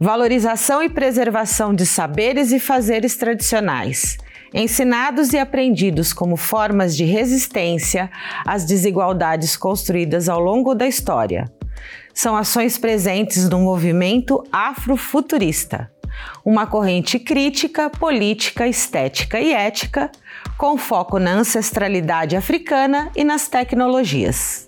valorização e preservação de saberes e fazeres tradicionais, ensinados e aprendidos como formas de resistência às desigualdades construídas ao longo da história. São ações presentes no movimento afrofuturista, uma corrente crítica, política, estética e ética, com foco na ancestralidade africana e nas tecnologias.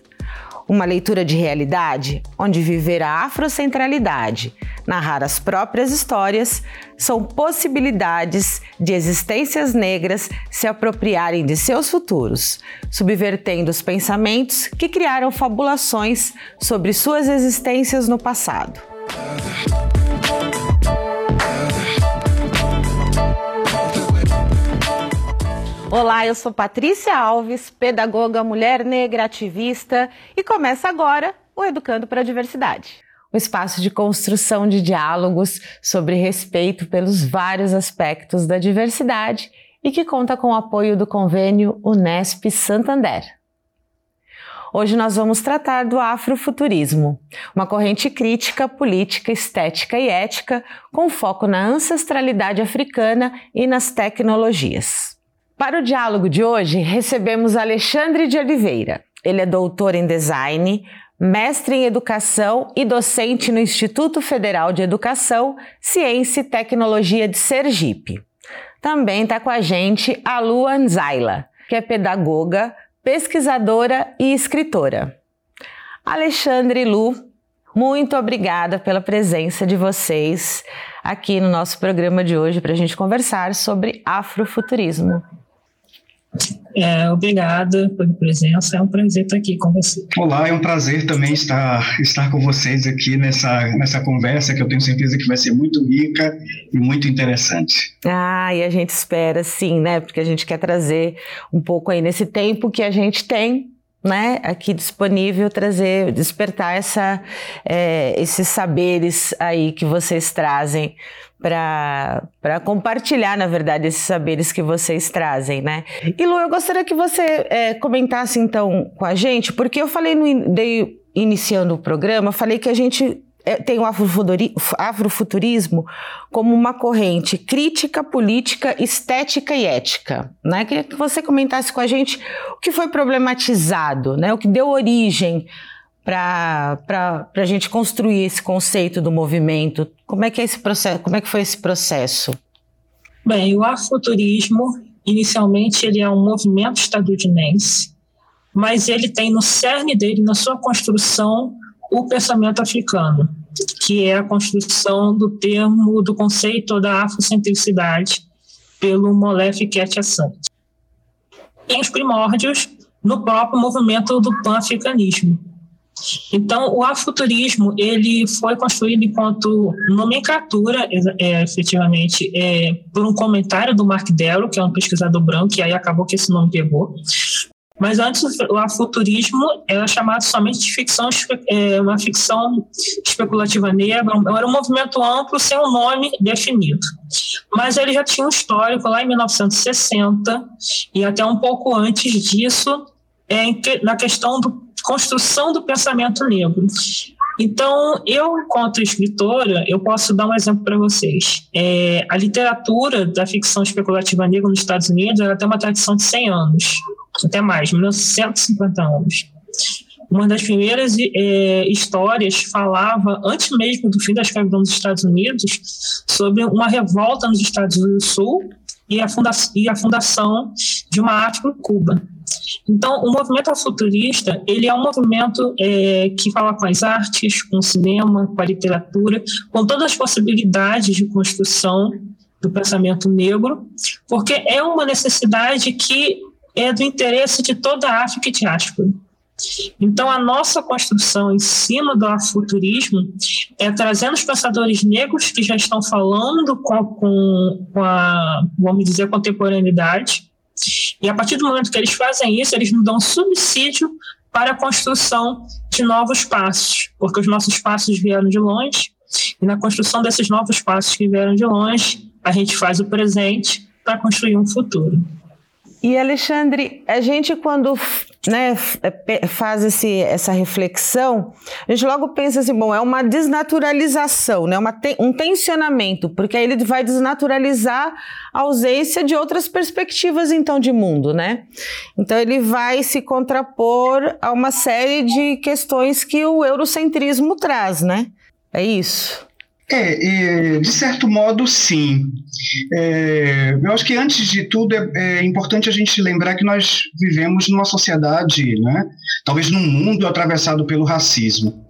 Uma leitura de realidade onde viver a afrocentralidade, narrar as próprias histórias, são possibilidades de existências negras se apropriarem de seus futuros, subvertendo os pensamentos que criaram fabulações sobre suas existências no passado. Olá, eu sou Patrícia Alves, pedagoga, mulher negra, ativista, e começa agora o Educando para a Diversidade. Um espaço de construção de diálogos sobre respeito pelos vários aspectos da diversidade e que conta com o apoio do convênio Unesp Santander. Hoje nós vamos tratar do afrofuturismo, uma corrente crítica, política, estética e ética com foco na ancestralidade africana e nas tecnologias. Para o diálogo de hoje, recebemos Alexandre de Oliveira. Ele é doutor em design, mestre em educação e docente no Instituto Federal de Educação, Ciência e Tecnologia de Sergipe. Também está com a gente a Luan Zaila, que é pedagoga, pesquisadora e escritora. Alexandre e Lu, muito obrigada pela presença de vocês aqui no nosso programa de hoje para a gente conversar sobre afrofuturismo. É, obrigada pela presença, é um prazer estar aqui com você. Olá, é um prazer também estar, estar com vocês aqui nessa, nessa conversa que eu tenho certeza que vai ser muito rica e muito interessante. Ah, e a gente espera sim, né? Porque a gente quer trazer um pouco aí nesse tempo que a gente tem né, aqui disponível trazer, despertar essa, é, esses saberes aí que vocês trazem para compartilhar, na verdade, esses saberes que vocês trazem, né? E Lu, eu gostaria que você é, comentasse então com a gente, porque eu falei no de, iniciando o programa, falei que a gente é, tem o afrofuturismo como uma corrente crítica, política, estética e ética. Né? Queria que você comentasse com a gente o que foi problematizado, né? o que deu origem para a gente construir esse conceito do movimento? Como é que é esse processo? Como é que foi esse processo? Bem, o afrofuturismo inicialmente ele é um movimento estadunidense, mas ele tem no cerne dele, na sua construção, o pensamento africano, que é a construção do termo, do conceito da afrocentricidade pelo Molefe Ketchasan. Tem os primórdios no próprio movimento do pan-africanismo, então, o afuturismo ele foi construído enquanto nomenclatura, é, efetivamente, é, por um comentário do Mark Dello, que é um pesquisador branco, e aí acabou que esse nome pegou. Mas antes, o afuturismo era chamado somente de ficção, é, uma ficção especulativa negra, era um movimento amplo sem um nome definido. Mas ele já tinha um histórico lá em 1960 e até um pouco antes disso, é, na questão do construção do pensamento negro. Então, eu, enquanto escritora, eu posso dar um exemplo para vocês. É, a literatura da ficção especulativa negra nos Estados Unidos ela tem uma tradição de 100 anos, até mais, 1950 anos. Uma das primeiras é, histórias falava, antes mesmo do fim da escravidão nos Estados Unidos, sobre uma revolta nos Estados Unidos do Sul e a, funda e a fundação de uma África Cuba. Então, o movimento futurista ele é um movimento é, que fala com as artes, com o cinema, com a literatura, com todas as possibilidades de construção do pensamento negro, porque é uma necessidade que é do interesse de toda a África e diáspora. Então, a nossa construção em cima do afuturismo é trazendo os pensadores negros que já estão falando com, com, com a, vamos dizer, contemporaneidade, e a partir do momento que eles fazem isso, eles nos dão subsídio para a construção de novos passos, porque os nossos passos vieram de longe, e na construção desses novos passos que vieram de longe, a gente faz o presente para construir um futuro. E Alexandre, a gente quando né, é, faz esse, essa reflexão, a gente logo pensa assim, bom, é uma desnaturalização, né, uma um tensionamento, porque aí ele vai desnaturalizar a ausência de outras perspectivas, então, de mundo, né? Então ele vai se contrapor a uma série de questões que o eurocentrismo traz, né? É isso. É, de certo modo, sim. É, eu acho que, antes de tudo, é, é, importante a gente lembrar que nós vivemos numa sociedade, né, talvez num mundo atravessado pelo racismo.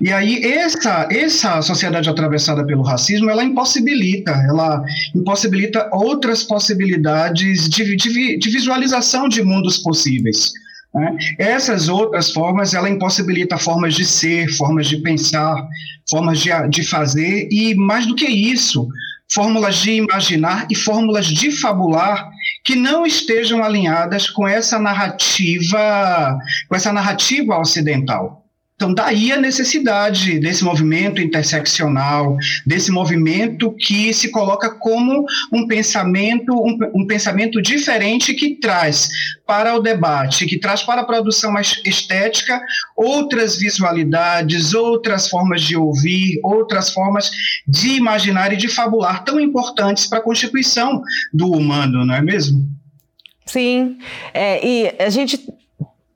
E aí, essa, essa sociedade atravessada pelo racismo, ela impossibilita, ela impossibilita outras possibilidades de, de, de visualização de mundos possíveis. Né? Essas outras formas, ela impossibilita formas de ser, formas de pensar, formas de, de fazer, e mais do que isso, fórmulas de imaginar e fórmulas de fabular que não estejam alinhadas com essa narrativa, com essa narrativa ocidental. Então, daí a necessidade desse movimento interseccional, desse movimento que se coloca como um pensamento, um, um, pensamento diferente que traz para o debate, que traz para a produção estética outras visualidades, outras formas de ouvir, outras formas de imaginar e de fabular tão importantes para a constituição do humano, não é mesmo? Sim, é, e a gente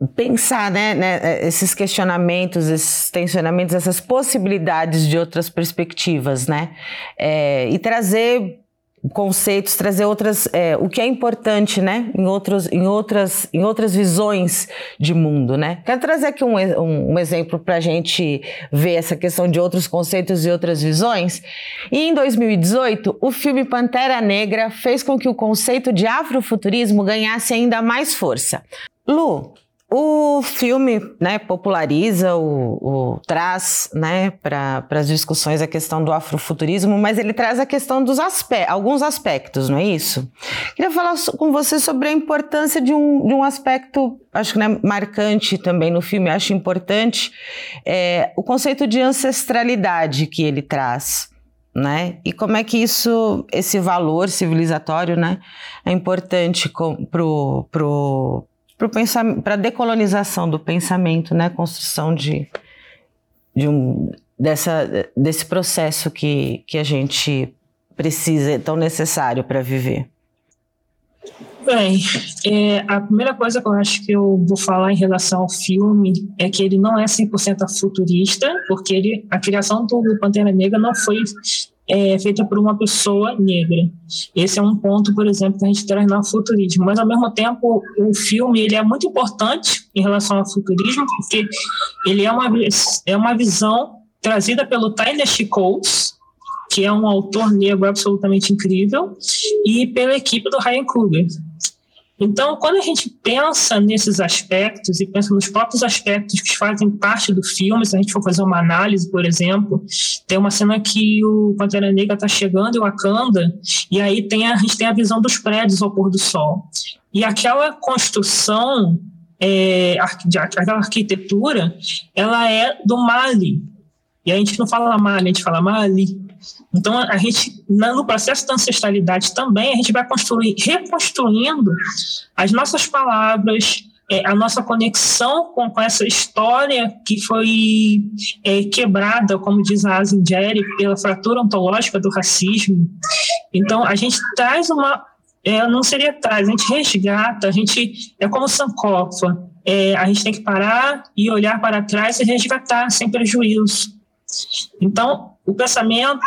pensar né, né, esses questionamentos, esses tensionamentos, essas possibilidades de outras perspectivas, né? É, e trazer conceitos, trazer outras, é, o que é importante, né, em, outros, em, outras, em outras visões de mundo, né. Quero trazer aqui um, um, um exemplo para a gente ver essa questão de outros conceitos e outras visões. E em 2018, o filme Pantera Negra fez com que o conceito de afrofuturismo ganhasse ainda mais força. Lu, o filme né, populariza, o, o traz né, para as discussões a questão do afrofuturismo, mas ele traz a questão dos aspe alguns aspectos, não é isso? Queria falar com você sobre a importância de um, de um aspecto, acho que né, marcante também no filme, acho importante, é, o conceito de ancestralidade que ele traz. Né? E como é que isso, esse valor civilizatório, né, é importante para o para a decolonização do pensamento, né? Construção de, de um, dessa, desse processo que, que a gente precisa, é tão necessário para viver. Bem, é, a primeira coisa que eu acho que eu vou falar em relação ao filme é que ele não é 100% futurista, porque ele, a criação do Pantera Negra não foi é feita por uma pessoa negra. Esse é um ponto, por exemplo, que a gente traz no futurismo. Mas, ao mesmo tempo, o filme ele é muito importante em relação ao futurismo, porque ele é uma, é uma visão trazida pelo Tyler Coates, que é um autor negro absolutamente incrível, e pela equipe do Ryan Coogler. Então, quando a gente pensa nesses aspectos e pensa nos próprios aspectos que fazem parte do filme, se a gente for fazer uma análise, por exemplo, tem uma cena que o Pantera Negra está chegando em Wakanda e aí tem a, a gente tem a visão dos prédios ao pôr do sol. E aquela construção, é, aquela arquitetura, ela é do Mali. E a gente não fala Mali, a gente fala Mali. Então, a gente, no processo da ancestralidade também, a gente vai construir, reconstruindo as nossas palavras, é, a nossa conexão com, com, essa história que foi é, quebrada, como diz a Asin pela fratura ontológica do racismo. Então, a gente traz uma. É, não seria traz, a gente resgata, a gente. É como Sankofa. É, a gente tem que parar e olhar para trás e resgatar sem prejuízo. Então, o pensamento,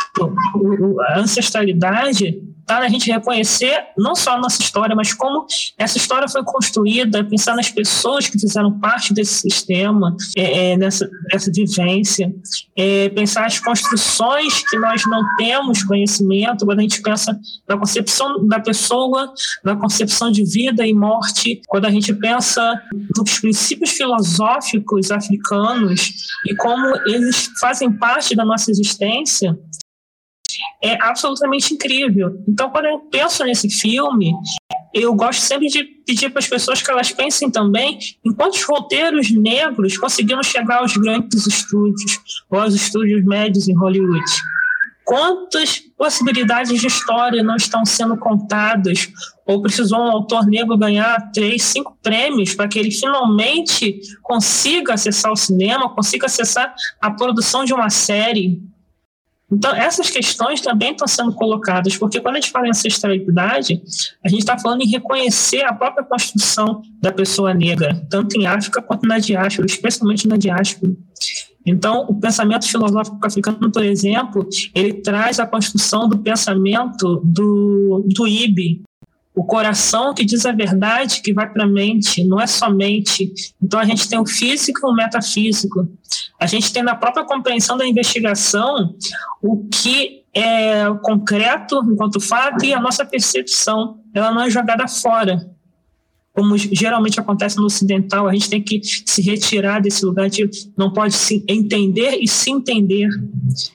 a ancestralidade, está na gente reconhecer não só a nossa história, mas como essa história foi construída, pensar nas pessoas que fizeram parte desse sistema, é, é, nessa, nessa vivência, é, pensar as construções que nós não temos conhecimento, quando a gente pensa na concepção da pessoa, na concepção de vida e morte, quando a gente pensa nos princípios filosóficos africanos e como eles fazem parte da nossa existência, é absolutamente incrível. Então, quando eu penso nesse filme, eu gosto sempre de pedir para as pessoas que elas pensem também em quantos roteiros negros conseguiram chegar aos grandes estúdios ou aos estúdios médios em Hollywood. Quantas possibilidades de história não estão sendo contadas? Ou precisou um autor negro ganhar três, cinco prêmios para que ele finalmente consiga acessar o cinema, consiga acessar a produção de uma série? Então, essas questões também estão sendo colocadas, porque quando a gente fala em ancestralidade, a gente está falando em reconhecer a própria construção da pessoa negra, tanto em África quanto na diáspora, especialmente na diáspora. Então, o pensamento filosófico africano, por exemplo, ele traz a construção do pensamento do, do IB, o coração que diz a verdade que vai para a mente, não é somente. Então a gente tem o físico e o metafísico. A gente tem na própria compreensão da investigação o que é concreto enquanto fato e a nossa percepção, ela não é jogada fora como geralmente acontece no ocidental, a gente tem que se retirar desse lugar de não pode se entender e se entender,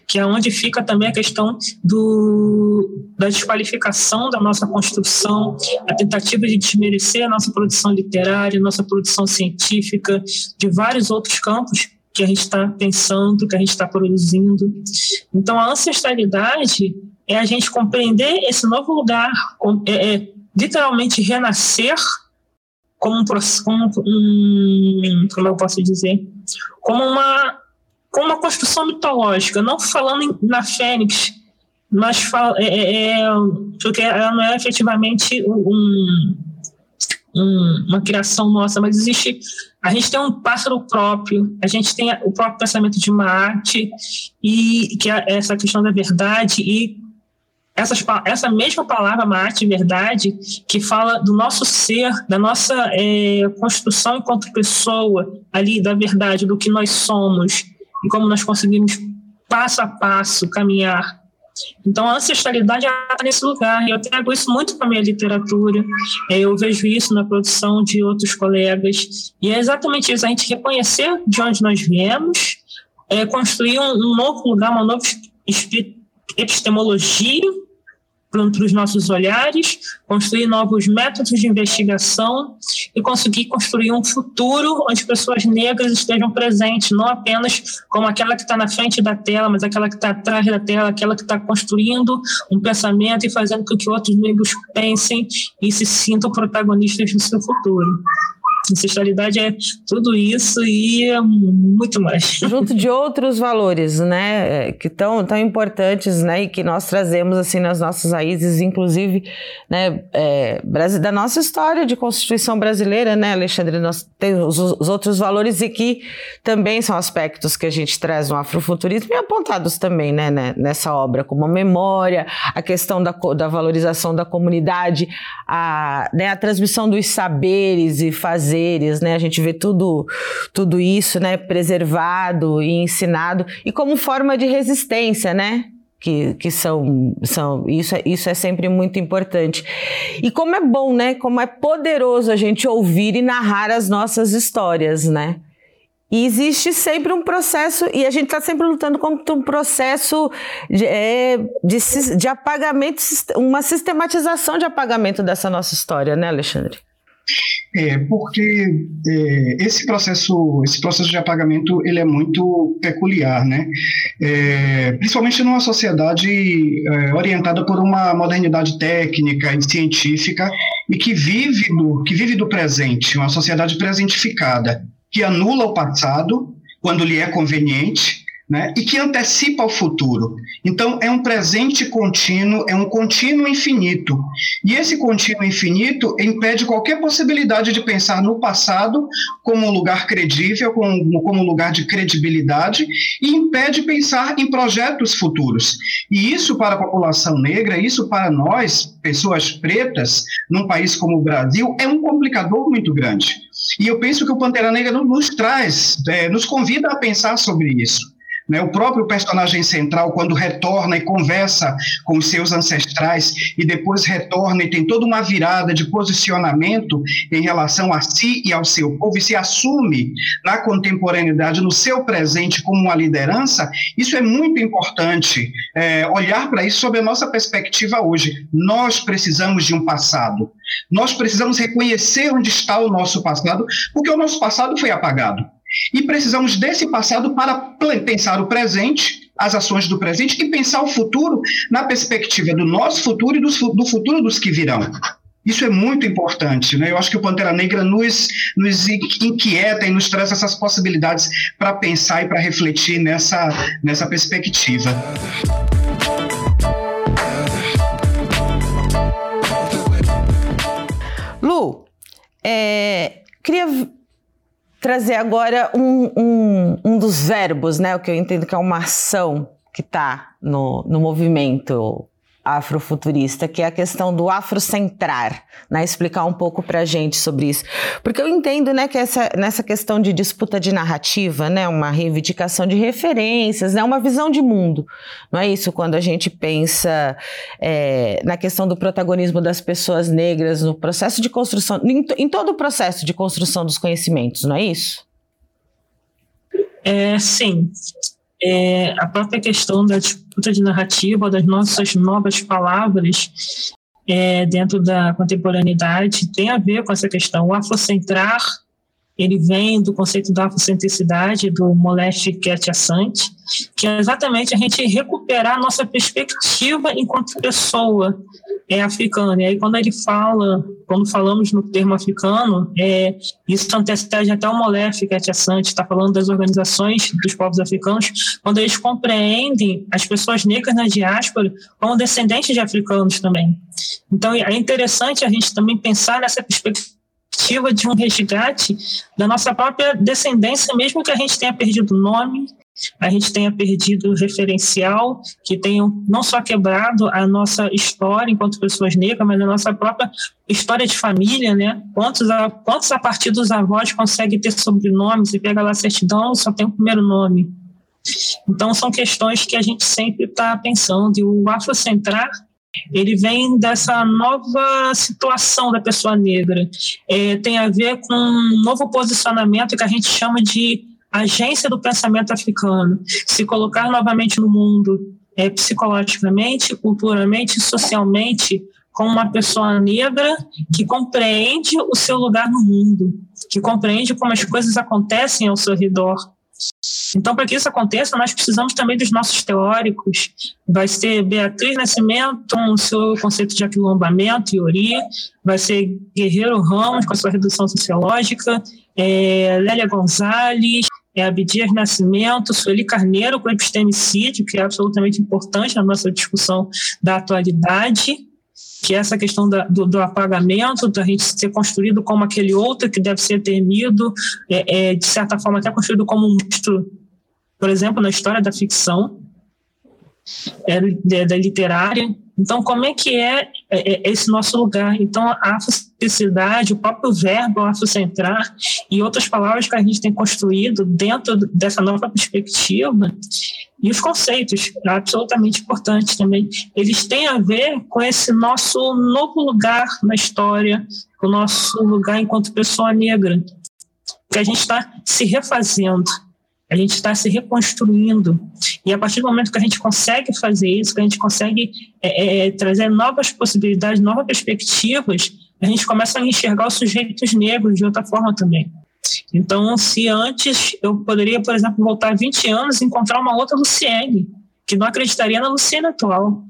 que é onde fica também a questão do, da desqualificação da nossa construção, a tentativa de desmerecer a nossa produção literária, nossa produção científica, de vários outros campos que a gente está pensando, que a gente está produzindo. Então, a ancestralidade é a gente compreender esse novo lugar, é, é literalmente renascer como um, como um como eu posso dizer, como uma como uma construção mitológica, não falando na Fênix, mas fala, é, é, é, porque ela não é efetivamente um, um, uma criação nossa, mas existe. A gente tem um pássaro próprio, a gente tem o próprio pensamento de uma arte, e que é essa questão da verdade, e essas, essa mesma palavra mate, verdade, que fala do nosso ser, da nossa é, construção enquanto pessoa, ali, da verdade, do que nós somos e como nós conseguimos passo a passo caminhar. Então, a ancestralidade está nesse lugar, eu trago isso muito para a minha literatura, é, eu vejo isso na produção de outros colegas, e é exatamente isso, a gente reconhecer de onde nós viemos, é, construir um, um novo lugar, uma nova epistemologia para os nossos olhares, construir novos métodos de investigação e conseguir construir um futuro onde pessoas negras estejam presentes, não apenas como aquela que está na frente da tela, mas aquela que está atrás da tela, aquela que está construindo um pensamento e fazendo com que outros negros pensem e se sintam protagonistas do seu futuro. Ancestralidade é tudo isso e é muito mais. Junto de outros valores, né, que tão, tão importantes, né, e que nós trazemos, assim, nas nossas raízes, inclusive, né, é, da nossa história de Constituição brasileira, né, Alexandre, nós temos os, os, outros valores e que também são aspectos que a gente traz no afrofuturismo e apontados também, né, né nessa obra, como a memória, a questão da, da valorização da comunidade, a, né, a transmissão dos saberes e fazer né? A gente vê tudo, tudo isso, né, preservado e ensinado e como forma de resistência, né? Que, que são, são isso, é, isso é sempre muito importante. E como é bom, né? Como é poderoso a gente ouvir e narrar as nossas histórias, né? E existe sempre um processo, e a gente está sempre lutando contra um processo de, é, de, de apagamento, uma sistematização de apagamento dessa nossa história, né, Alexandre? É, porque é, esse processo, esse processo de apagamento, ele é muito peculiar, né? É, principalmente numa sociedade é, orientada por uma modernidade técnica e científica e que vive do, que vive do presente, uma sociedade presentificada, que anula o passado quando lhe é conveniente né, e que antecipa o futuro. Então, é um presente contínuo, é um contínuo infinito. E esse contínuo infinito impede qualquer possibilidade de pensar no passado como um lugar credível, como, como um lugar de credibilidade, e impede pensar em projetos futuros. E isso para a população negra, isso para nós, pessoas pretas, num país como o Brasil, é um complicador muito grande. E eu penso que o Pantera Negra nos traz, é, nos convida a pensar sobre isso. Né? O próprio personagem central, quando retorna e conversa com os seus ancestrais e depois retorna e tem toda uma virada de posicionamento em relação a si e ao seu povo e se assume na contemporaneidade, no seu presente, como uma liderança, isso é muito importante é, olhar para isso sob a nossa perspectiva hoje. Nós precisamos de um passado. Nós precisamos reconhecer onde está o nosso passado, porque o nosso passado foi apagado. E precisamos desse passado para pensar o presente as ações do presente e pensar o futuro na perspectiva do nosso futuro e do, do futuro dos que virão. Isso é muito importante, né? Eu acho que o Pantera Negra nos, nos inquieta e nos traz essas possibilidades para pensar e para refletir nessa, nessa perspectiva. Lu, é, queria trazer agora um, um, um dos verbos, né? O que eu entendo que é uma ação que está no, no movimento afrofuturista, que é a questão do afrocentrar, né? Explicar um pouco para a gente sobre isso, porque eu entendo, né, que essa, nessa questão de disputa de narrativa, né, uma reivindicação de referências, né, uma visão de mundo, não é isso? Quando a gente pensa é, na questão do protagonismo das pessoas negras no processo de construção, em, em todo o processo de construção dos conhecimentos, não é isso? É, sim, é, a própria questão da disputa de narrativa, das nossas novas palavras é, dentro da contemporaneidade, tem a ver com essa questão. O afrocentrar, ele vem do conceito da afrocentricidade, do Moleste Assante, que é exatamente a gente recuperar a nossa perspectiva enquanto pessoa, é africano. E aí, quando ele fala, quando falamos no termo africano, é, isso antecede até o Molef, que é está falando das organizações dos povos africanos, quando eles compreendem as pessoas negras na diáspora como descendentes de africanos também. Então, é interessante a gente também pensar nessa perspectiva de um resgate da nossa própria descendência, mesmo que a gente tenha perdido nome, a gente tenha perdido referencial, que tenham não só quebrado a nossa história enquanto pessoas negras, mas a nossa própria história de família, né? Quantos a, quantos a partir dos avós conseguem ter sobrenomes e pega lá certidão só tem o primeiro nome? Então são questões que a gente sempre está pensando e o afrocentrar ele vem dessa nova situação da pessoa negra. É, tem a ver com um novo posicionamento que a gente chama de agência do pensamento africano, se colocar novamente no mundo é, psicologicamente, culturalmente, socialmente, como uma pessoa negra que compreende o seu lugar no mundo, que compreende como as coisas acontecem ao seu redor. Então, para que isso aconteça, nós precisamos também dos nossos teóricos. Vai ser Beatriz Nascimento, com o seu conceito de aquilombamento e ori, vai ser Guerreiro Ramos, com a sua redução sociológica, é, Lélia Gonzalez, é Abdias Nascimento, Sueli Carneiro com epistemicídio, que é absolutamente importante na nossa discussão da atualidade, que é essa questão da, do, do, apagamento, da gente ser construído como aquele outro que deve ser temido, é, é, de certa forma até construído como um monstro, por exemplo, na história da ficção, é, da, da literária. Então, como é que é, é, é esse nosso lugar? Então, a afrocentricidade, o próprio verbo afrocentrar e outras palavras que a gente tem construído dentro dessa nova perspectiva e os conceitos, absolutamente importantes também, eles têm a ver com esse nosso novo lugar na história, o nosso lugar enquanto pessoa negra, que a gente está se refazendo a gente está se reconstruindo. E a partir do momento que a gente consegue fazer isso, que a gente consegue é, é, trazer novas possibilidades, novas perspectivas, a gente começa a enxergar os sujeitos negros de outra forma também. Então, se antes eu poderia, por exemplo, voltar 20 anos e encontrar uma outra Luciene, que não acreditaria na Luciene atual.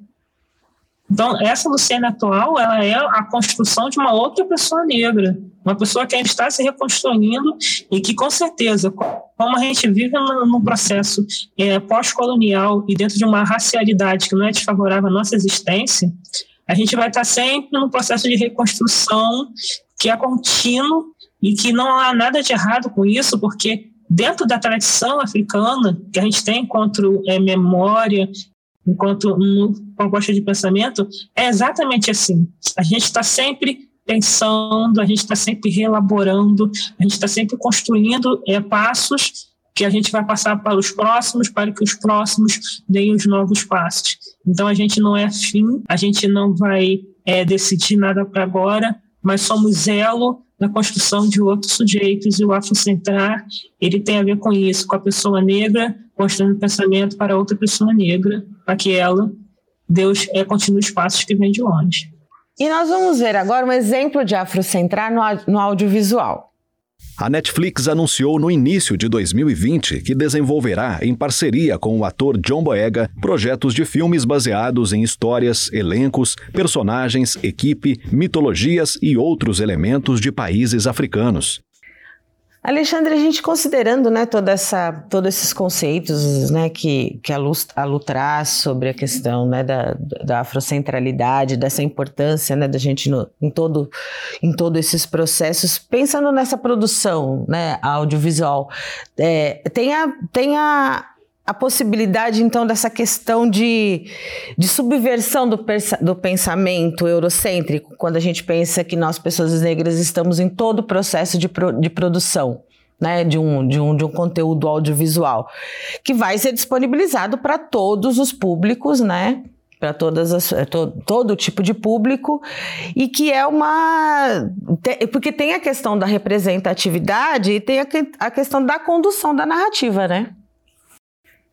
Então, essa Luciene atual, ela é a construção de uma outra pessoa negra, uma pessoa que está se reconstruindo e que, com certeza, como a gente vive num processo é, pós-colonial e dentro de uma racialidade que não é desfavorável à nossa existência, a gente vai estar sempre num processo de reconstrução que é contínuo e que não há nada de errado com isso, porque dentro da tradição africana que a gente tem enquanto é, memória enquanto proposta de pensamento, é exatamente assim. A gente está sempre pensando, a gente está sempre reelaborando, a gente está sempre construindo é, passos que a gente vai passar para os próximos, para que os próximos deem os novos passos. Então a gente não é fim, a gente não vai é, decidir nada para agora, mas somos elo na construção de outros sujeitos e o afrocentrar ele tem a ver com isso, com a pessoa negra construindo pensamento para outra pessoa negra, para que ela, Deus, é, continue os passos que vem de longe. E nós vamos ver agora um exemplo de afrocentrar no, no audiovisual. A Netflix anunciou no início de 2020 que desenvolverá, em parceria com o ator John Boyega, projetos de filmes baseados em histórias, elencos, personagens, equipe, mitologias e outros elementos de países africanos. Alexandre, a gente considerando né, toda essa, todos esses conceitos né, que, que a, Lu, a Lu traz sobre a questão né, da, da afrocentralidade, dessa importância né, da gente no, em, todo, em todos esses processos, pensando nessa produção né, audiovisual, é, tem, a, tem a, a possibilidade, então, dessa questão de, de subversão do, do pensamento eurocêntrico, quando a gente pensa que nós, pessoas negras, estamos em todo o processo de, pro, de produção. Né, de, um, de, um, de um conteúdo audiovisual, que vai ser disponibilizado para todos os públicos, né, para é, to, todo tipo de público e que é uma porque tem a questão da representatividade e tem a, a questão da condução da narrativa, né?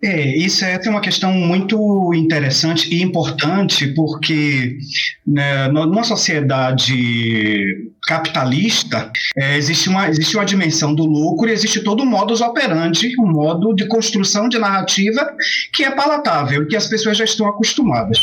É, isso é uma questão muito interessante e importante, porque né, numa sociedade capitalista, é, existe, uma, existe uma dimensão do lucro e existe todo um modus operandi, um modo de construção de narrativa que é palatável, que as pessoas já estão acostumadas.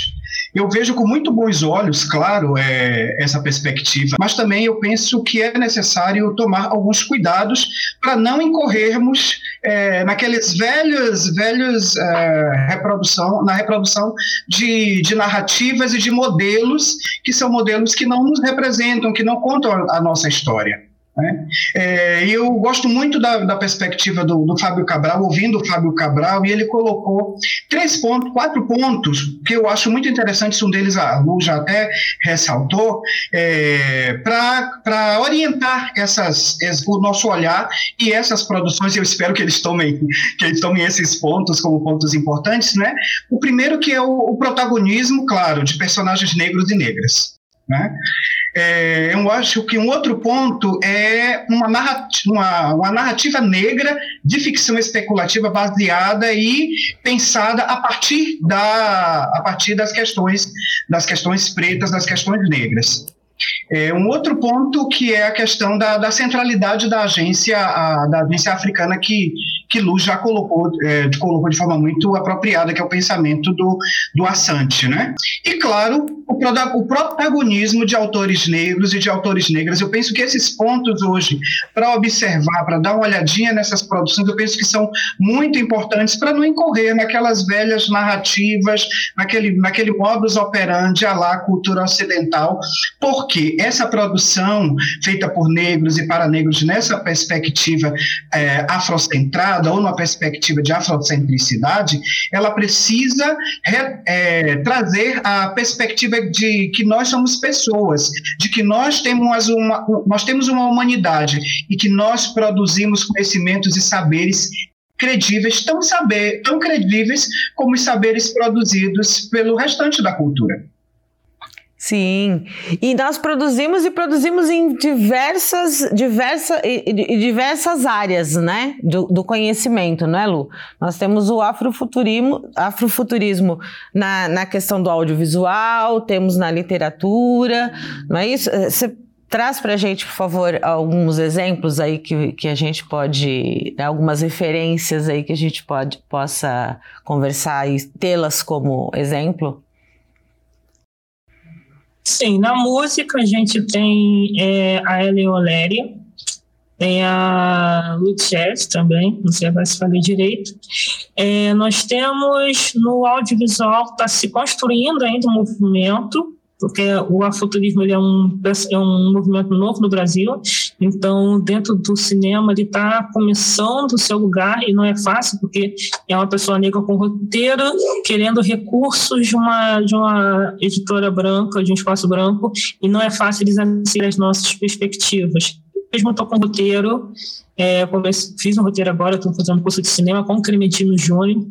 Eu vejo com muito bons olhos, claro, é, essa perspectiva, mas também eu penso que é necessário tomar alguns cuidados para não incorrermos é, naqueles velhos, velhos é, reprodução, na reprodução de, de narrativas e de modelos que são modelos que não nos representam, que não contam a nossa história. Né? É, eu gosto muito da, da perspectiva do, do, Fábio Cabral, ouvindo o Fábio Cabral, e ele colocou três pontos, quatro pontos que eu acho muito interessantes. Um deles a Lu já até ressaltou, é, para orientar essas, o nosso olhar e essas produções. Eu espero que eles tomem que eles tomem esses pontos como pontos importantes, né? O primeiro que é o, o protagonismo, claro, de personagens negros e negras. Né? É, eu acho que um outro ponto é uma narrativa, uma, uma narrativa negra de ficção especulativa baseada e pensada a partir, da, a partir das questões das questões pretas, das questões negras. É, um outro ponto que é a questão da, da centralidade da agência, a, da agência africana que, que Luz já colocou, é, colocou de forma muito apropriada, que é o pensamento do, do Assante. Né? E, claro, o, o protagonismo de autores negros e de autores negras. Eu penso que esses pontos hoje, para observar, para dar uma olhadinha nessas produções, eu penso que são muito importantes para não incorrer naquelas velhas narrativas, naquele, naquele modus operandi à lá cultura ocidental, porque essa produção feita por negros e para negros nessa perspectiva é, afrocentrada ou numa perspectiva de afrocentricidade, ela precisa re, é, trazer a perspectiva de que nós somos pessoas, de que nós temos uma, nós temos uma humanidade e que nós produzimos conhecimentos e saberes credíveis, tão, saber, tão credíveis como os saberes produzidos pelo restante da cultura. Sim, e nós produzimos e produzimos em diversas, diversas, diversas áreas né, do, do conhecimento, não é, Lu? Nós temos o afrofuturismo, afrofuturismo na, na questão do audiovisual, temos na literatura, não é isso? Eh, você traz para a gente, por favor, alguns exemplos aí que, que a gente pode, né, algumas referências aí que a gente pode, possa conversar e tê-las como exemplo? Sim, na música a gente tem é, a Ellen O'Leary, tem a Luthiers também, não sei se falei direito. É, nós temos no audiovisual, está se construindo ainda um movimento porque o afuturismo ele é, um, é um movimento novo no Brasil, então dentro do cinema ele está começando o seu lugar e não é fácil, porque é uma pessoa negra com roteiro, querendo recursos de uma, de uma editora branca, de um espaço branco, e não é fácil eles as nossas perspectivas. Mesmo estou com roteiro, é, fiz um roteiro agora, estou fazendo um curso de cinema com o Clementino Júnior,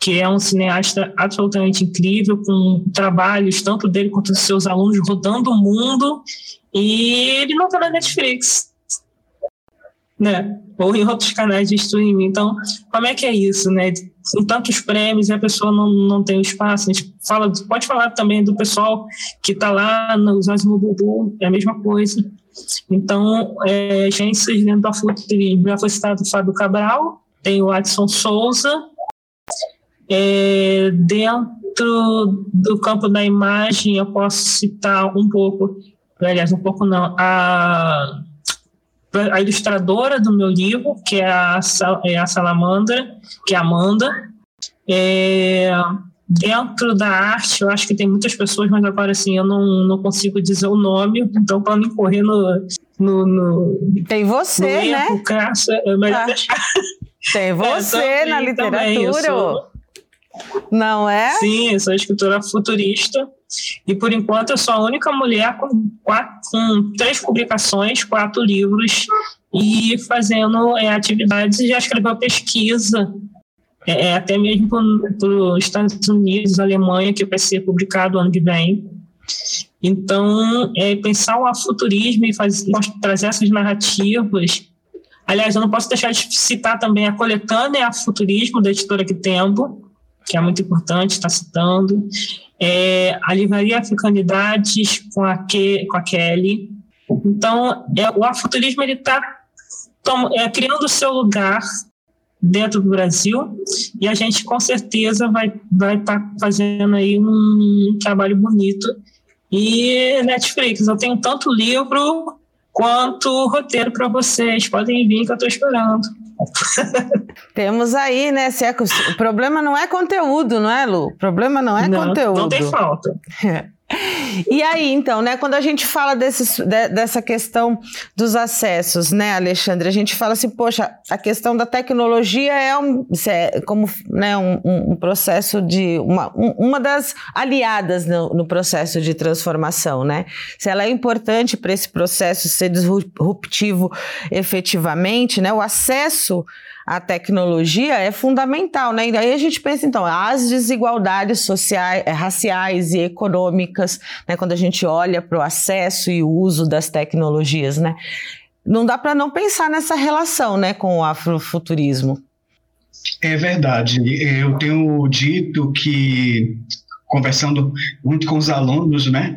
que é um cineasta absolutamente incrível, com trabalhos tanto dele quanto dos seus alunos rodando o mundo, e ele não está na Netflix, né? Ou em outros canais de streaming. Então, como é que é isso, né? Com tantos prêmios a pessoa não, não tem o espaço. A gente fala, pode falar também do pessoal que está lá no Zazimo Bubu, é a mesma coisa. Então, é, agências dentro da futurismo, já foi citado o Fábio Cabral, tem o Adson Souza, é, dentro do campo da imagem, eu posso citar um pouco, aliás, um pouco não, a, a ilustradora do meu livro, que é a, é a Salamandra, que é a Amanda. É, dentro da arte, eu acho que tem muitas pessoas, mas agora assim, eu não, não consigo dizer o nome, então para não correr no, no, no, Tem você, no erro, né? Caça, é melhor ah. deixar. Tem é, você é, na literatura. Não é? Sim, eu sou escritora futurista. E por enquanto eu sou a única mulher com, quatro, com três publicações, quatro livros, e fazendo é, atividades e já escreveu pesquisa, é, é até mesmo para os Estados Unidos, Alemanha, que vai ser publicado ano que vem. Então, é, pensar o afuturismo e fazer, trazer essas narrativas. Aliás, eu não posso deixar de citar também a coletânea Afuturismo, da editora Que Tempo, que é muito importante, está citando. É, a Livraria Africanidades com a, Ke, com a Kelly. Então, é, o afuturismo está é, criando o seu lugar dentro do Brasil e a gente com certeza vai vai estar tá fazendo aí um trabalho bonito e Netflix eu tenho tanto livro quanto roteiro para vocês podem vir que eu estou esperando Temos aí, né? Se é, o problema não é conteúdo, não é, Lu? O problema não é não, conteúdo. Não tem falta. E aí, então, né, quando a gente fala desses, de, dessa questão dos acessos, né, Alexandre, a gente fala assim, poxa, a questão da tecnologia é, um, é como né, um, um, processo de. uma, uma das aliadas no, no, processo de transformação, né? Se ela é importante para esse processo ser disruptivo efetivamente, né, o acesso a tecnologia é fundamental, né? E daí a gente pensa, então, as desigualdades sociais, eh, raciais e econômicas, né? Quando a gente olha para o acesso e o uso das tecnologias, né? Não dá para não pensar nessa relação, né, com o afrofuturismo. É verdade. Eu tenho dito que conversando muito com os alunos, né?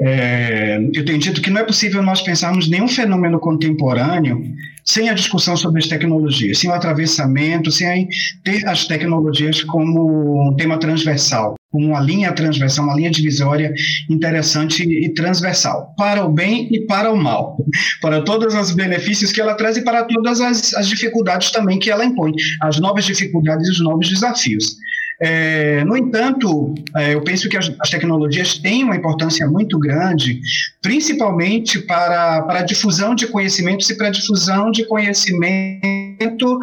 É, eu tenho dito que não é possível nós pensarmos nenhum fenômeno contemporâneo sem a discussão sobre as tecnologias, sem o atravessamento, sem ter as tecnologias como um tema transversal, como uma linha transversal, uma linha divisória interessante e transversal, para o bem e para o mal, para todos os benefícios que ela traz e para todas as, as dificuldades também que ela impõe, as novas dificuldades e os novos desafios. É, no entanto, é, eu penso que as, as, tecnologias têm uma importância muito grande, principalmente para, para a difusão de conhecimentos e para a difusão de conhecimento,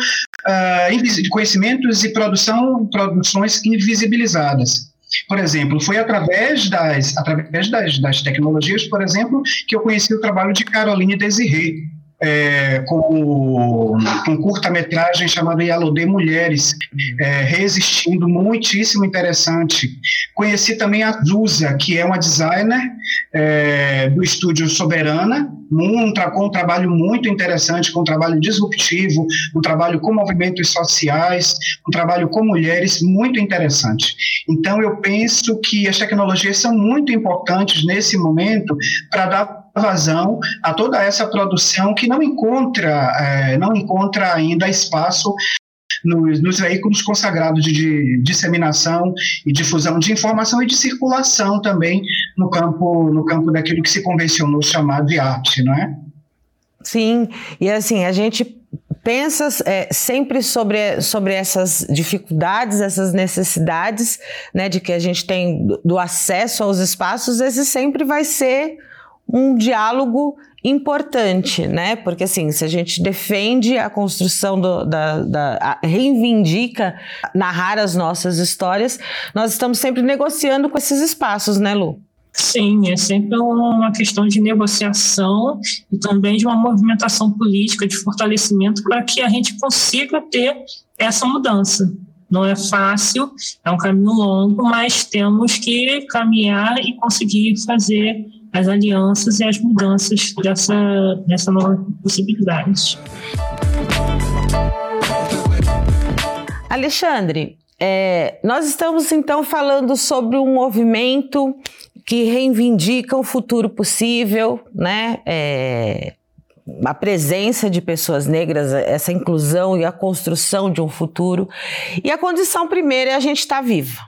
uh, de conhecimentos e produção, produções invisibilizadas. Por exemplo, foi através das, através das, das tecnologias, por exemplo, que eu conheci o trabalho de Caroline Desiré, é, com, com curta-metragem chamado Yalodê Mulheres, é, resistindo, muitíssimo interessante. Conheci também a Zusa, que é uma designer é, do estúdio Soberana, um, com um trabalho muito interessante, com um trabalho disruptivo, um trabalho com movimentos sociais, um trabalho com mulheres muito interessante. Então, eu penso que as tecnologias são muito importantes nesse momento para dar vazão a toda essa produção que não encontra, é, não encontra ainda espaço nos, nos, veículos consagrados de, disseminação e difusão de informação e de circulação também no campo, no campo daquilo que se convencionou chamar de arte, não é? Sim, e assim, a gente pensa é, sempre sobre, sobre essas dificuldades, essas necessidades, né, de que a gente tem do acesso aos espaços, esse sempre vai ser um diálogo importante, né? Porque assim, se a gente defende a construção do, da, da reivindica narrar as nossas histórias, nós estamos sempre negociando com esses espaços, né, Lu? Sim, é sempre uma questão de negociação e também de uma movimentação política de fortalecimento para que a gente consiga ter essa mudança. Não é fácil, é um caminho longo, mas temos que caminhar e conseguir fazer as alianças e as mudanças dessa, dessa nova possibilidade. Alexandre, é, nós estamos então falando sobre um movimento que reivindica um futuro possível, né? É, a presença de pessoas negras, essa inclusão e a construção de um futuro. E a condição primeira é a gente estar tá viva,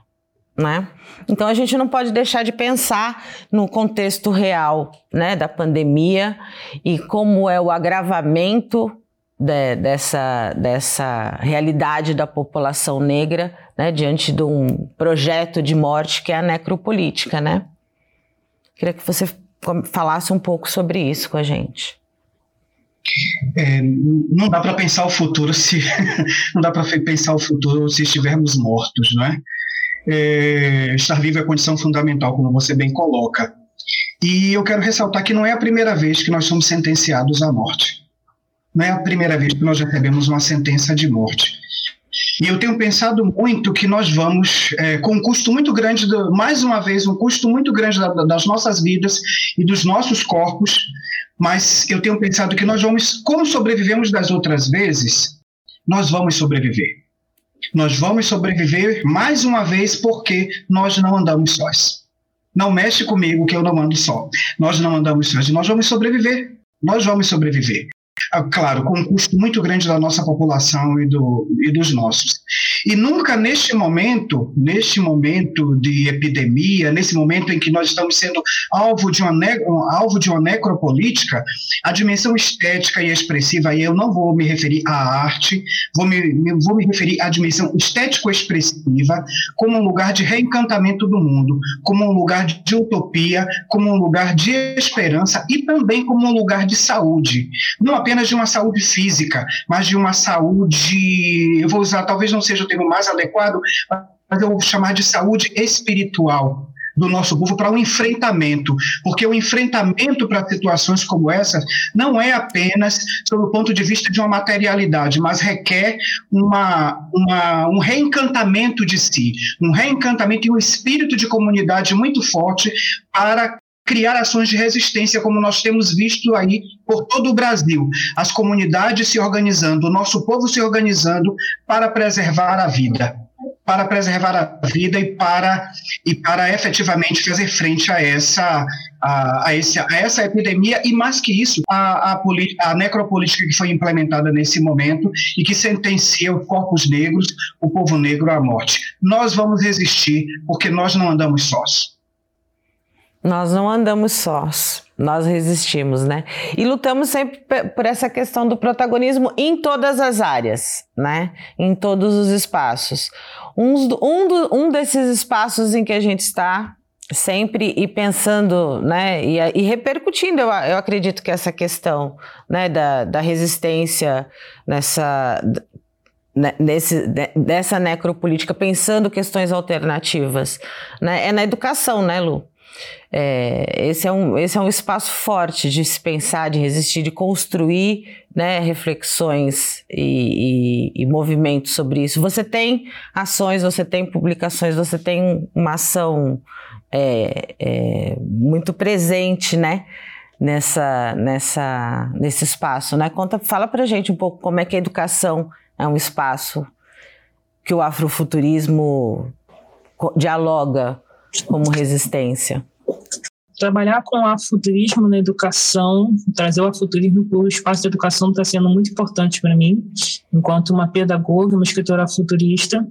né? Então a gente não pode deixar de pensar no contexto real, né, da pandemia e como é o agravamento de, dessa, dessa realidade da população negra, né, diante de um projeto de morte que é a necropolítica, né? Queria que você falasse um pouco sobre isso com a gente. É, não dá para pensar o futuro se não dá para pensar o futuro se estivermos mortos, não é? É? Estar vivo é condição fundamental, como você bem coloca. E eu quero ressaltar que não é a primeira vez que nós somos sentenciados à morte. Não é a primeira vez que nós recebemos uma sentença de morte. E eu tenho pensado muito que nós vamos, é, com um custo muito grande, do, mais uma vez, um custo muito grande da, das nossas vidas e dos nossos corpos, mas eu tenho pensado que nós vamos, como sobrevivemos das outras vezes, nós vamos sobreviver. Nós vamos sobreviver mais uma vez porque nós não andamos sós. Não mexe comigo que eu não ando só. Nós não andamos sós nós vamos sobreviver. Nós vamos sobreviver. Ah, claro, com um custo muito grande da nossa população e, do, e dos nossos. E nunca neste momento, neste momento de epidemia, nesse momento em que nós estamos sendo alvo de uma, ne alvo de uma necropolítica, a dimensão estética e expressiva, e eu não vou me referir à arte, vou me, vou me referir à dimensão estético-expressiva como um lugar de reencantamento do mundo, como um lugar de utopia, como um lugar de esperança e também como um lugar de saúde. Não apenas de uma saúde física, mas de uma saúde, eu vou usar, talvez não seja o termo mais adequado, mas eu vou chamar de saúde espiritual do nosso povo para o um enfrentamento, porque o enfrentamento para situações como essas não é apenas sob o ponto de vista de uma materialidade, mas requer uma, uma, um reencantamento de si, um reencantamento e um espírito de comunidade muito forte para criar ações de resistência, como nós temos visto aí por todo o Brasil. As comunidades se organizando, o nosso povo se organizando para preservar a vida. Para preservar a vida e para, e para efetivamente fazer frente a essa, a, a, esse, a essa epidemia e, mais que isso, a, a, a necropolítica que foi implementada nesse momento e que sentencia os corpos negros, o povo negro à morte. Nós vamos resistir porque nós não andamos sós. Nós não andamos sós, nós resistimos, né? E lutamos sempre por essa questão do protagonismo em todas as áreas, né? Em todos os espaços. Um, um, do, um desses espaços em que a gente está sempre e pensando, né, e, e repercutindo, eu, eu, acredito que essa questão, né, da, da resistência nessa, né, nesse, dessa necropolítica, pensando questões alternativas, né, é na educação, né, Lu? É, esse, é um, esse é um espaço forte de se pensar, de resistir, de construir né, reflexões e, e, e, movimentos sobre isso. Você tem ações, você tem publicações, você tem uma ação é, é, muito presente, né? Nessa, nessa, nesse espaço, né? Conta, fala pra gente um pouco como é que a educação é um espaço que o afrofuturismo dialoga como resistência? Trabalhar com o afuturismo na educação, trazer o afuturismo para o espaço de educação está sendo muito importante para mim, enquanto uma pedagoga, uma escritora futurista,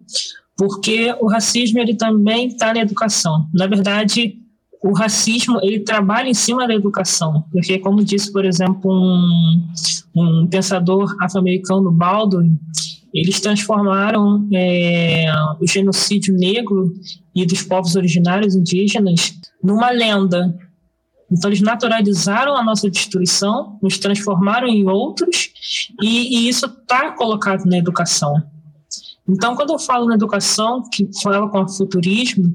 porque o racismo ele também está na educação. Na verdade, o racismo ele trabalha em cima da educação, porque como disse, por exemplo, um, um pensador afro-americano, Baldwin, eles transformaram é, o genocídio negro e dos povos originários indígenas numa lenda. Então, eles naturalizaram a nossa destruição, nos transformaram em outros, e, e isso está colocado na educação. Então, quando eu falo na educação, que fala com o futurismo,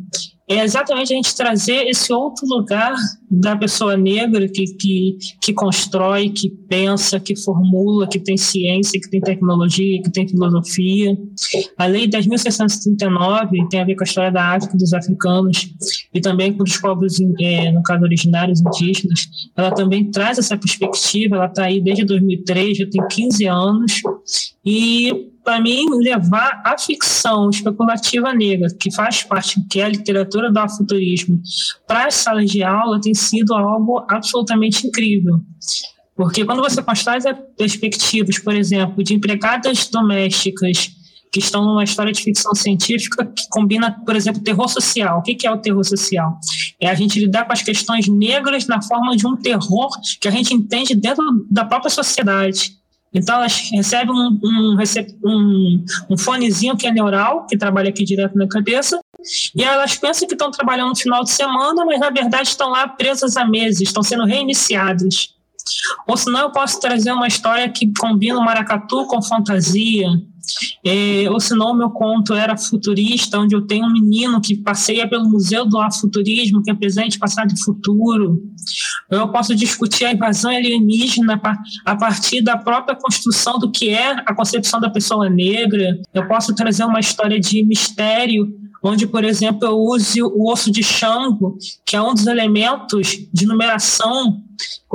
é exatamente a gente trazer esse outro lugar da pessoa negra que, que, que constrói, que pensa, que formula, que tem ciência, que tem tecnologia, que tem filosofia. A Lei 10.639 tem a ver com a história da África dos africanos e também com os povos, é, no caso, originários indígenas. Ela também traz essa perspectiva, ela está aí desde 2003, já tem 15 anos, e para mim, levar a ficção especulativa negra, que faz parte, que é a literatura do afuturismo, para as salas de aula tem sido algo absolutamente incrível. Porque quando você constrói perspectivas, por exemplo, de empregadas domésticas que estão numa história de ficção científica que combina, por exemplo, terror social. O que é o terror social? É a gente lidar com as questões negras na forma de um terror que a gente entende dentro da própria sociedade. Então, elas recebem um, um, um, um fonezinho que é neural, que trabalha aqui direto na cabeça, e elas pensam que estão trabalhando no final de semana, mas na verdade estão lá presas há meses, estão sendo reiniciadas. Ou senão eu posso trazer uma história que combina o maracatu com fantasia, é, ou senão meu conto era futurista, onde eu tenho um menino que passeia pelo Museu do Afuturismo, que é presente, passado e futuro. Eu posso discutir a invasão alienígena a partir da própria construção do que é a concepção da pessoa negra. Eu posso trazer uma história de mistério onde, por exemplo, eu use o osso de Xango, que é um dos elementos de numeração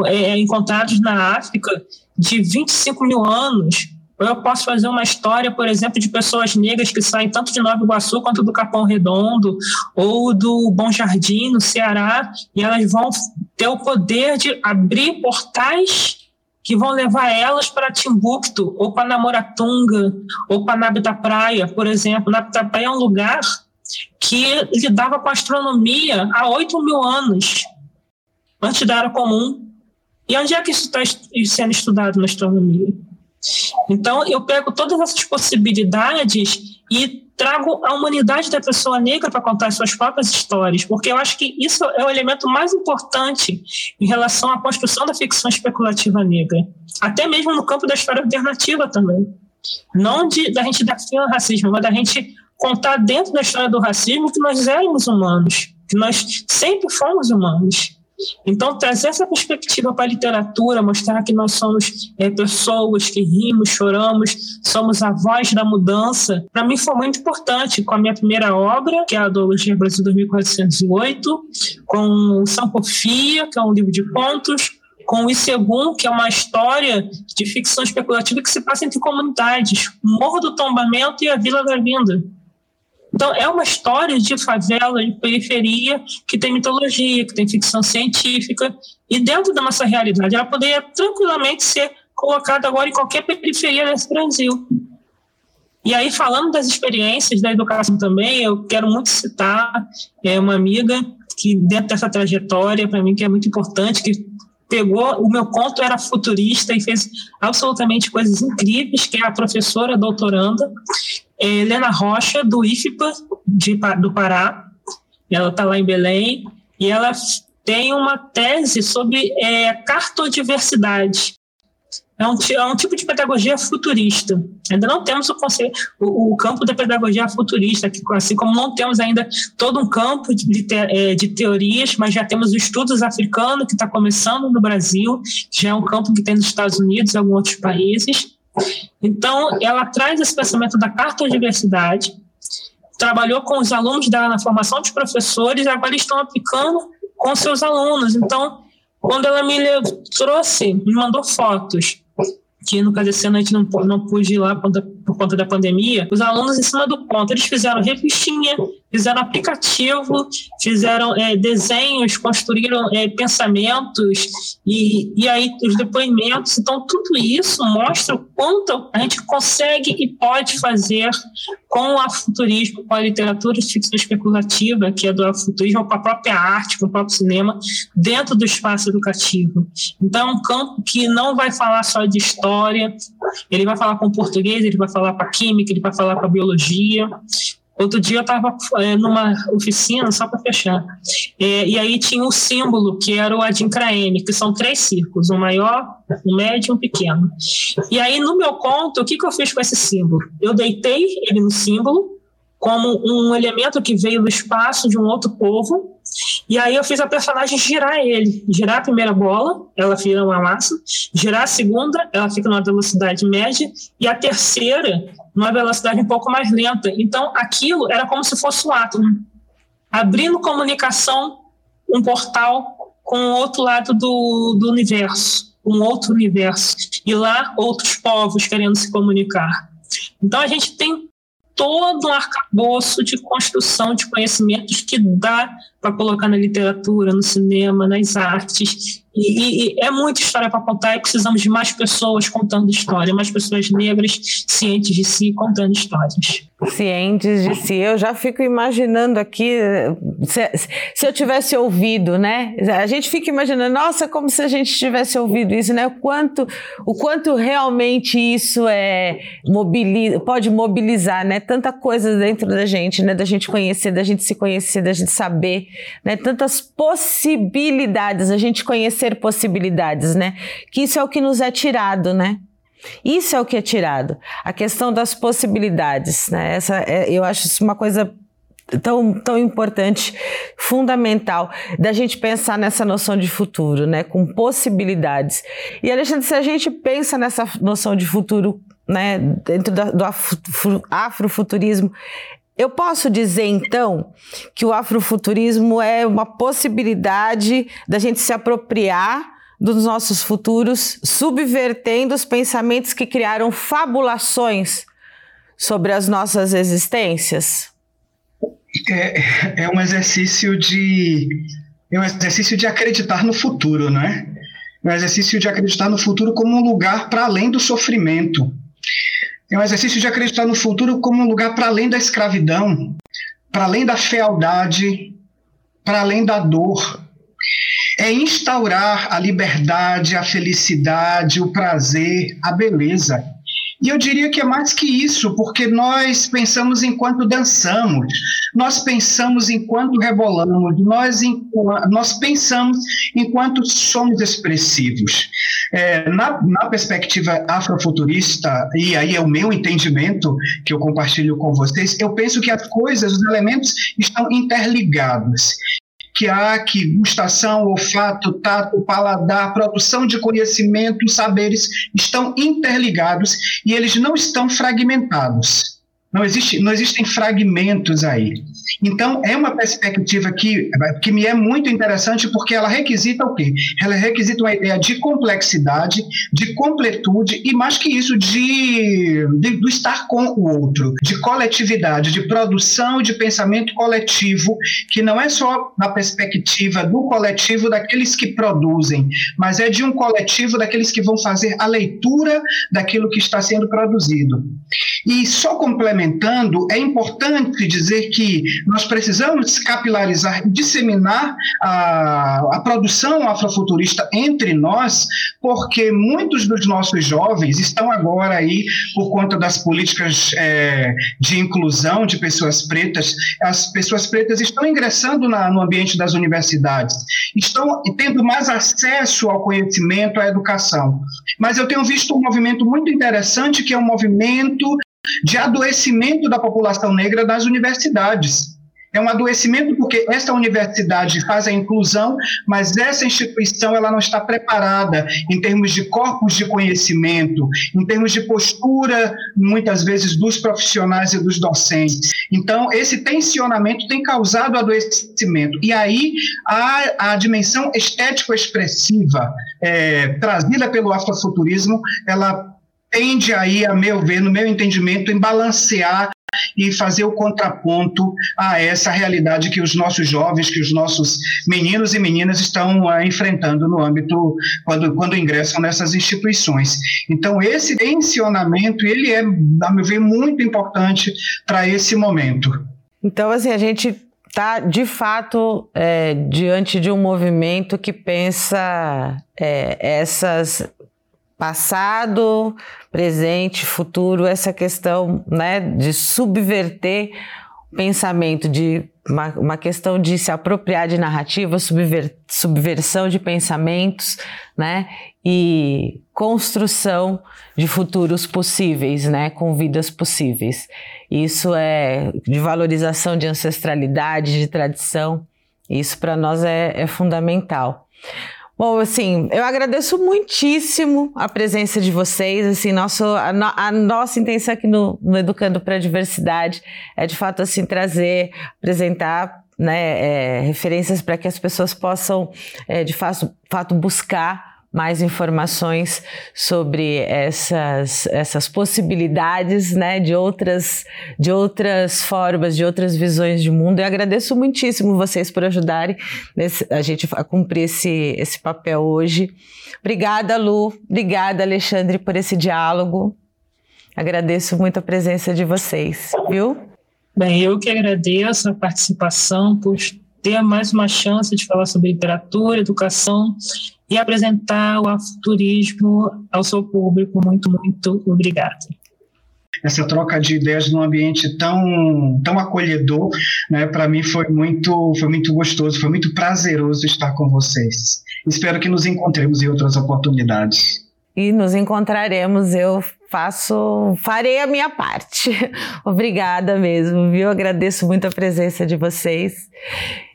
é, encontrados na África de 25 mil anos, ou eu posso fazer uma história, por exemplo, de pessoas negras que saem tanto de Nova Iguaçu quanto do Capão Redondo, ou do Bom Jardim, no Ceará, e elas vão ter o poder de abrir portais que vão levar elas para Timbuktu, ou para Namoratunga, ou para Nabe da Praia, por exemplo. Nabe da Praia é um lugar que lidava com astronomia há 8 mil anos, antes da Era Comum. E onde é que isso está sendo estudado na astronomia? Então, eu pego todas essas possibilidades e trago a humanidade da pessoa negra para contar suas próprias histórias, porque eu acho que isso é o elemento mais importante em relação à construção da ficção especulativa negra, até mesmo no campo da história alternativa também. Não de, da gente dar fim ao racismo, mas da gente contar dentro da história do racismo que nós éramos humanos, que nós sempre fomos humanos. Então, trazer essa perspectiva para a literatura, mostrar que nós somos é, pessoas que rimos, choramos, somos a voz da mudança, para mim foi muito importante com a minha primeira obra, que é a Adologia Brasil 2408, com Sampofia, que é um livro de contos, com o Isegum, que é uma história de ficção especulativa que se passa entre comunidades, Morro do Tombamento e a Vila da Vinda. Então, é uma história de favela, de periferia, que tem mitologia, que tem ficção científica, e dentro da nossa realidade, ela poderia tranquilamente ser colocada agora em qualquer periferia desse Brasil. E aí, falando das experiências da educação também, eu quero muito citar é, uma amiga que, dentro dessa trajetória, para mim, que é muito importante, que pegou, o meu conto era futurista e fez absolutamente coisas incríveis, que é a professora doutoranda, Helena Rocha, do IFPA, de, do Pará. Ela está lá em Belém e ela tem uma tese sobre é, cartodiversidade. É um, é um tipo de pedagogia futurista. Ainda não temos o, conceito, o, o, campo da pedagogia futurista, assim como não temos ainda todo um campo de, te, é, de teorias, mas já temos estudos africano, que está começando no Brasil, já é um campo que tem nos Estados Unidos e alguns outros países. Então, ela traz esse pensamento da cartodiversidade, trabalhou com os alunos dela na formação de professores agora estão aplicando com seus alunos. Então, quando ela me trouxe, me mandou fotos que no caso desse ano a gente não, não pôde ir lá por, por conta da pandemia, os alunos em cima do ponto, eles fizeram revistinha, fizeram aplicativo, fizeram é, desenhos, construíram é, pensamentos e, e aí os depoimentos. Então, tudo isso mostra o quanto a gente consegue e pode fazer com o afuturismo, com a literatura de ficção especulativa, que é do afuturismo, com a própria arte, com o próprio cinema, dentro do espaço educativo. Então, é um campo que não vai falar só de história, ele vai falar com português, ele vai falar com a química, ele vai falar com a biologia, Outro dia eu estava é, numa oficina, só para fechar, é, e aí tinha um símbolo que era o adincraene, que são três círculos, um maior, um médio e um pequeno. E aí no meu conto, o que, que eu fiz com esse símbolo? Eu deitei ele no símbolo como um elemento que veio do espaço de um outro povo, e aí eu fiz a personagem girar ele, girar a primeira bola, ela vira uma massa, girar a segunda, ela fica numa velocidade média, e a terceira numa velocidade um pouco mais lenta. Então, aquilo era como se fosse o átomo, abrindo comunicação, um portal com o outro lado do, do universo, um outro universo. E lá, outros povos querendo se comunicar. Então a gente tem todo um arcabouço de construção de conhecimentos que dá para colocar na literatura, no cinema, nas artes. E, e, é muita história para contar e precisamos de mais pessoas contando história, mais pessoas negras cientes de si contando histórias. Cientes de si. Eu já fico imaginando aqui, se, se eu tivesse ouvido, né? A gente fica imaginando, nossa, como se a gente tivesse ouvido isso, né? O quanto, o quanto realmente isso é mobiliza, pode mobilizar, né? Tanta coisa dentro da gente, né? Da gente conhecer, da gente se conhecer, da gente saber né? Tantas possibilidades, a gente conhecer possibilidades, né? Que isso é o que nos é tirado, né? Isso é o que é tirado. A questão das possibilidades, né? Essa, é, eu acho isso uma coisa tão, tão importante, fundamental, da gente pensar nessa noção de futuro, né? Com possibilidades. E, Alexandre, se a gente pensa nessa noção de futuro, né? Dentro da, do afrofuturismo, eu posso dizer então que o afrofuturismo é uma possibilidade da gente se apropriar dos nossos futuros, subvertendo os pensamentos que criaram fabulações sobre as nossas existências? É, é um exercício de é um exercício de acreditar no futuro, não é? É um exercício de acreditar no futuro como um lugar para além do sofrimento é um exercício de acreditar no futuro como um lugar para além da escravidão, para além da fealdade, para além da dor. É instaurar a liberdade, a felicidade, o prazer, a beleza. E eu diria que é mais que isso, porque nós pensamos enquanto dançamos, nós pensamos enquanto rebolamos, nós, nós pensamos enquanto somos expressivos. É, na, na perspectiva afrofuturista, e aí é o meu entendimento que eu compartilho com vocês, eu penso que as coisas, os elementos estão interligados que há que gustação, olfato, tato, paladar, produção de conhecimento, saberes estão interligados e eles não estão fragmentados. Não, existe, não existem fragmentos aí. Então, é uma perspectiva que, que me é muito interessante porque ela requisita o quê? Ela requisita uma ideia de complexidade, de completude e, mais que isso, de, de do estar com o outro, de coletividade, de produção de pensamento coletivo, que não é só na perspectiva do coletivo daqueles que produzem, mas é de um coletivo daqueles que vão fazer a leitura daquilo que está sendo produzido. E só complementando implementando, é importante dizer que nós precisamos capilarizar disseminar a, a produção afrofuturista entre nós, porque muitos dos nossos jovens estão agora aí, por conta das políticas é, de inclusão de pessoas pretas, as pessoas pretas estão ingressando na, no ambiente das universidades, estão tendo mais acesso ao conhecimento, à educação. Mas eu tenho visto um movimento muito interessante, que é um movimento de adoecimento da população negra das universidades. É um adoecimento porque esta universidade faz a inclusão, mas essa instituição ela não está preparada em termos de corpos de conhecimento, em termos de postura, muitas vezes, dos profissionais e dos docentes. Então, esse tensionamento tem causado adoecimento. E aí, a, a dimensão estético-expressiva é, trazida pelo afrofuturismo, ela tende aí, a meu ver, no meu entendimento, em balancear e fazer o contraponto a essa realidade que os nossos jovens, que os nossos meninos e meninas estão uh, enfrentando no âmbito quando, quando ingressam nessas instituições. Então esse tensionamento ele é, a meu ver, muito importante para esse momento. Então assim a gente está de fato é, diante de um movimento que pensa é, essas passado, presente, futuro, essa questão né, de subverter o pensamento, de uma, uma questão de se apropriar de narrativa, subver, subversão de pensamentos, né, e construção de futuros possíveis, né, com vidas possíveis. Isso é de valorização de ancestralidade, de tradição. Isso para nós é, é fundamental. Bom, assim, eu agradeço muitíssimo a presença de vocês. Assim, nosso, a, no, a nossa intenção aqui no, no Educando para a Diversidade é, de fato, assim, trazer, apresentar né, é, referências para que as pessoas possam, é, de fato, fato buscar mais informações sobre essas, essas possibilidades, né, de outras, de outras formas, de outras visões de mundo. Eu agradeço muitíssimo vocês por ajudarem nesse, a gente a cumprir esse, esse papel hoje. Obrigada, Lu. Obrigada, Alexandre, por esse diálogo. Agradeço muito a presença de vocês, viu? Bem, eu que agradeço a participação por ter mais uma chance de falar sobre literatura, educação e apresentar o afuturismo ao seu público. Muito, muito obrigada essa troca de ideias num ambiente tão, tão acolhedor, né? Para mim foi muito, foi muito gostoso, foi muito prazeroso estar com vocês. Espero que nos encontremos em outras oportunidades. E nos encontraremos. Eu faço, farei a minha parte. Obrigada mesmo, viu? Agradeço muito a presença de vocês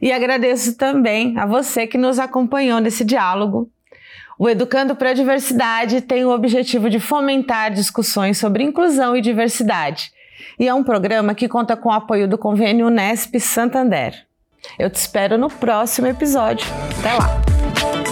e agradeço também a você que nos acompanhou nesse diálogo. O Educando para a Diversidade tem o objetivo de fomentar discussões sobre inclusão e diversidade. E é um programa que conta com o apoio do convênio Unesp Santander. Eu te espero no próximo episódio. Até lá!